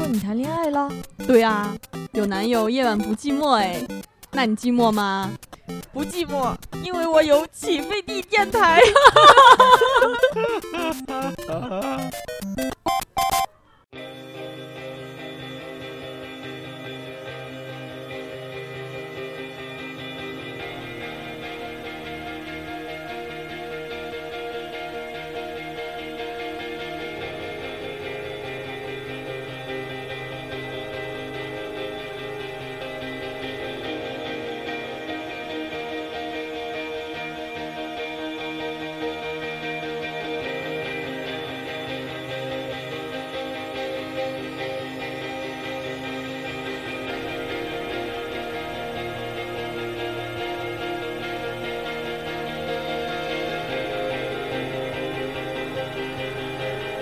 说你谈恋爱了？对啊，有男友夜晚不寂寞哎，那你寂寞吗？不寂寞，因为我有起飞地电台。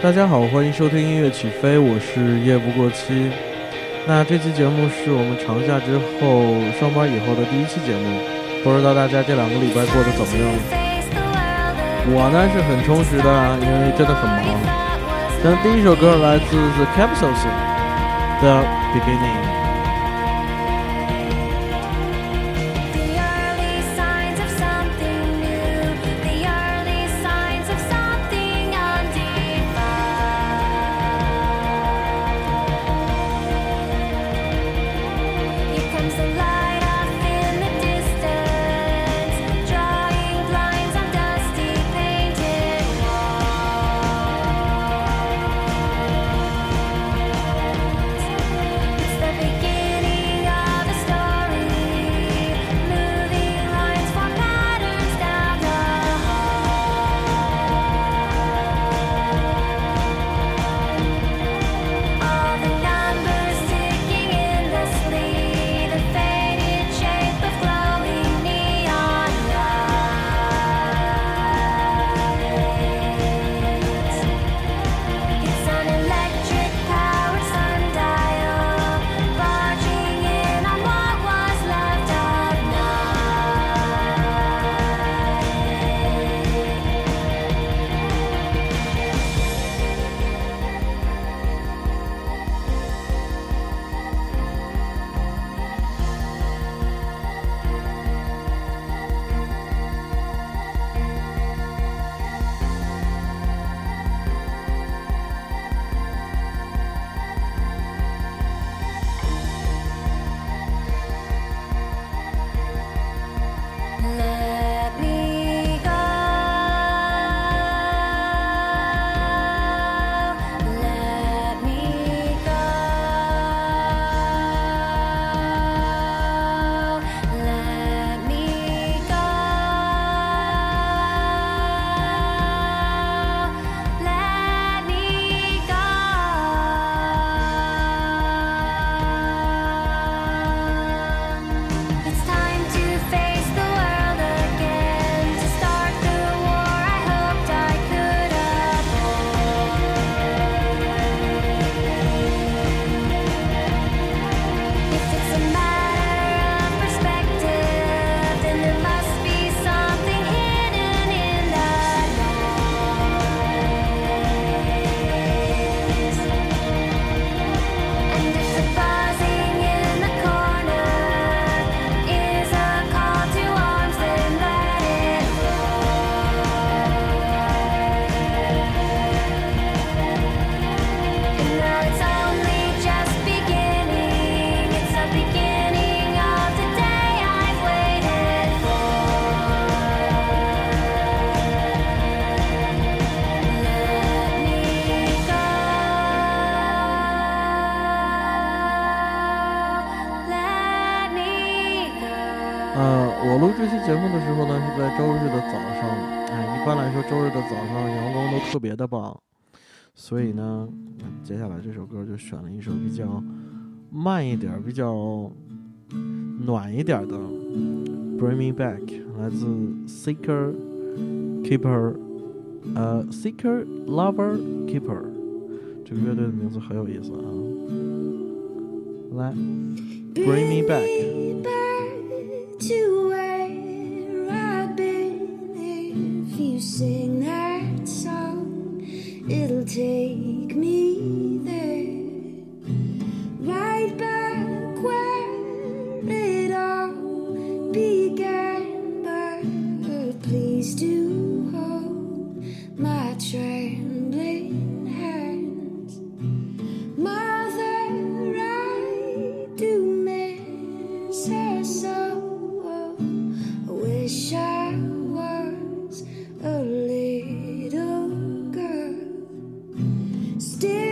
大家好，欢迎收听音乐起飞，我是夜不过期。那这期节目是我们长假之后上班以后的第一期节目，不知道大家这两个礼拜过得怎么样？我呢是很充实的，因为真的很忙。那第一首歌来自 The Capsules，The Beginning。我录这期节目的时候呢，是在周日的早上。哎，一般来说，周日的早上阳光都特别的棒。所以呢，接下来这首歌就选了一首比较慢一点、比较暖一点的《Bring Me Back》，来自 Seeker Keeper，呃，Seeker Lover Keeper。这个乐队的名字很有意思啊。来，《Bring Me Back》。Still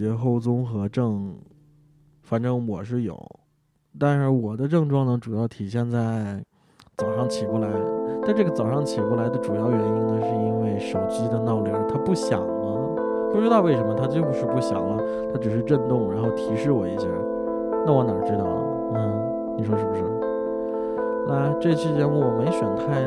节后综合症，反正我是有，但是我的症状呢，主要体现在早上起不来。但这个早上起不来的主要原因呢，是因为手机的闹铃它不响了，不知道为什么它就是不响了，它只是震动，然后提示我一下。那我哪知道啊？嗯，你说是不是？来，这期节目我没选太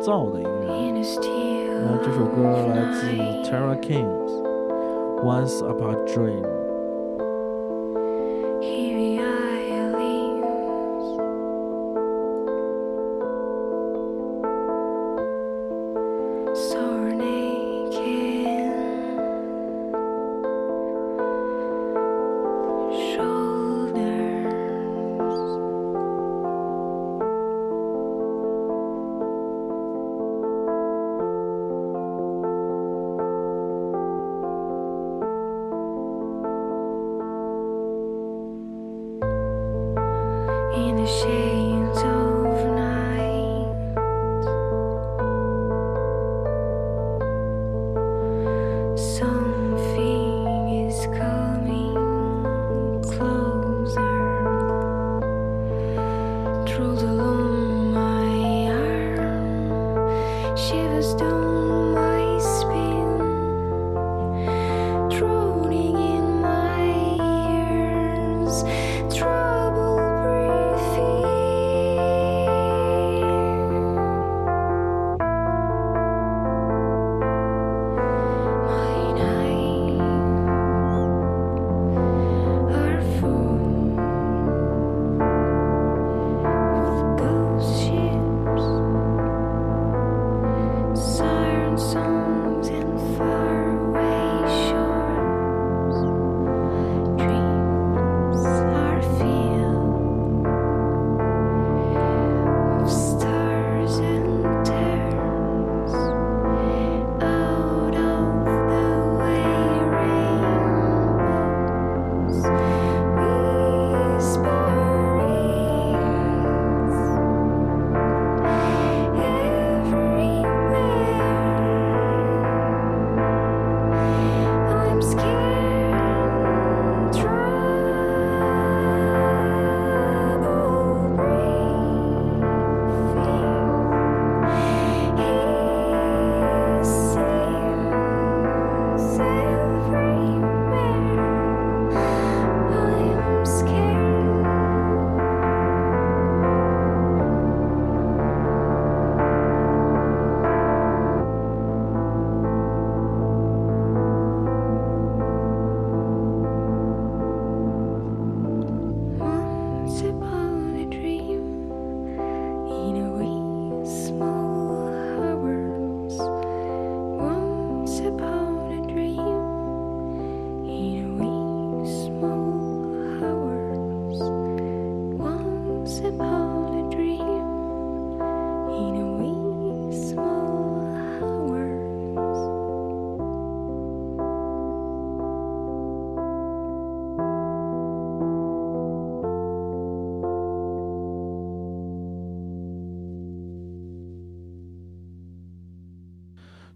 燥的音乐。那这首歌来自 Tara Kings，《once upon a dream.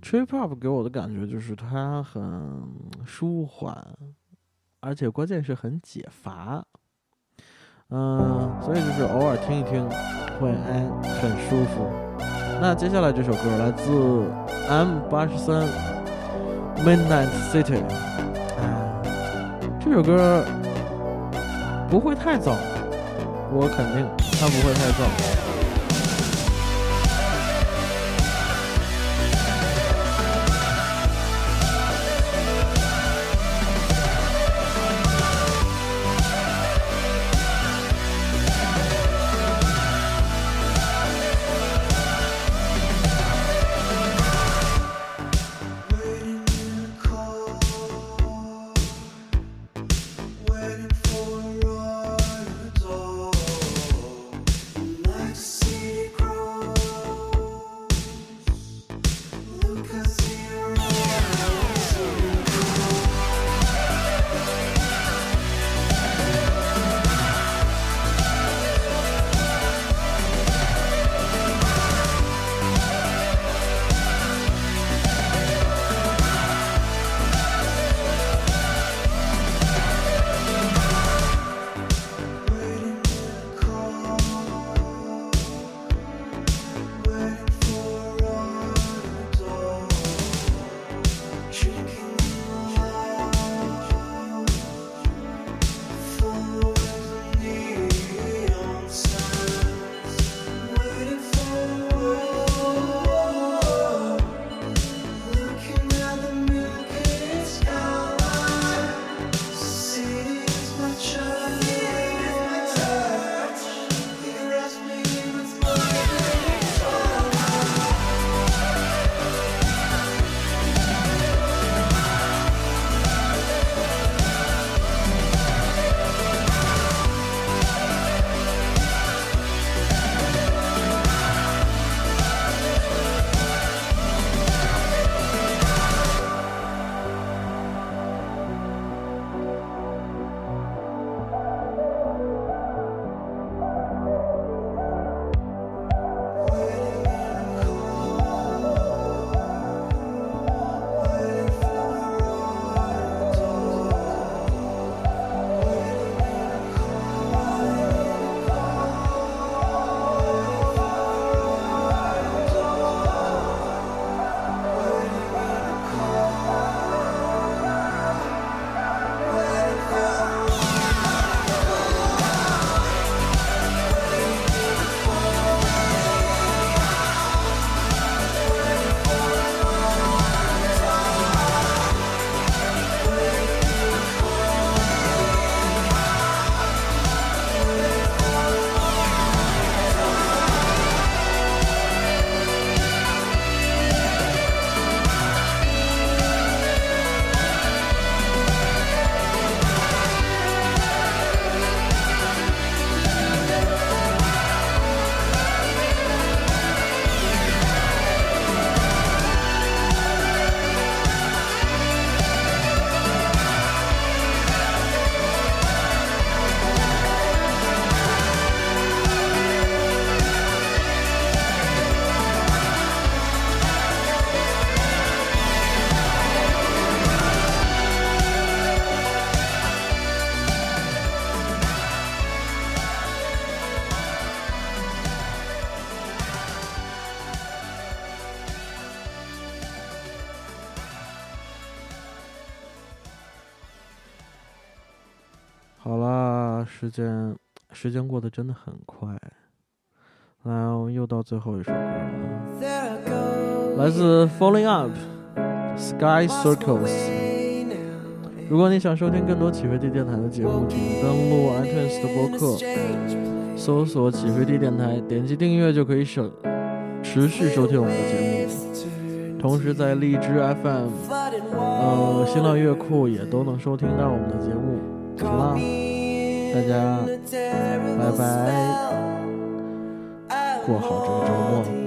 吹 pop 给我的感觉就是它很舒缓，而且关键是很解乏。嗯，所以就是偶尔听一听，会哎很舒服。那接下来这首歌来自 M 八十三 Midnight City，哎，这首歌不会太早，我肯定它不会太早。时间时间过得真的很快。来哦，又到最后一首歌了，来自 Falling Up Sky Circles。如果你想收听更多起飞地电台的节目，请登录 iTunes 的播客，搜索“起飞地电台”，点击订阅就可以省持续收听我们的节目。同时在荔枝 FM、呃新浪乐库也都能收听到我们的节目。行了，大家拜拜，过好这个周末。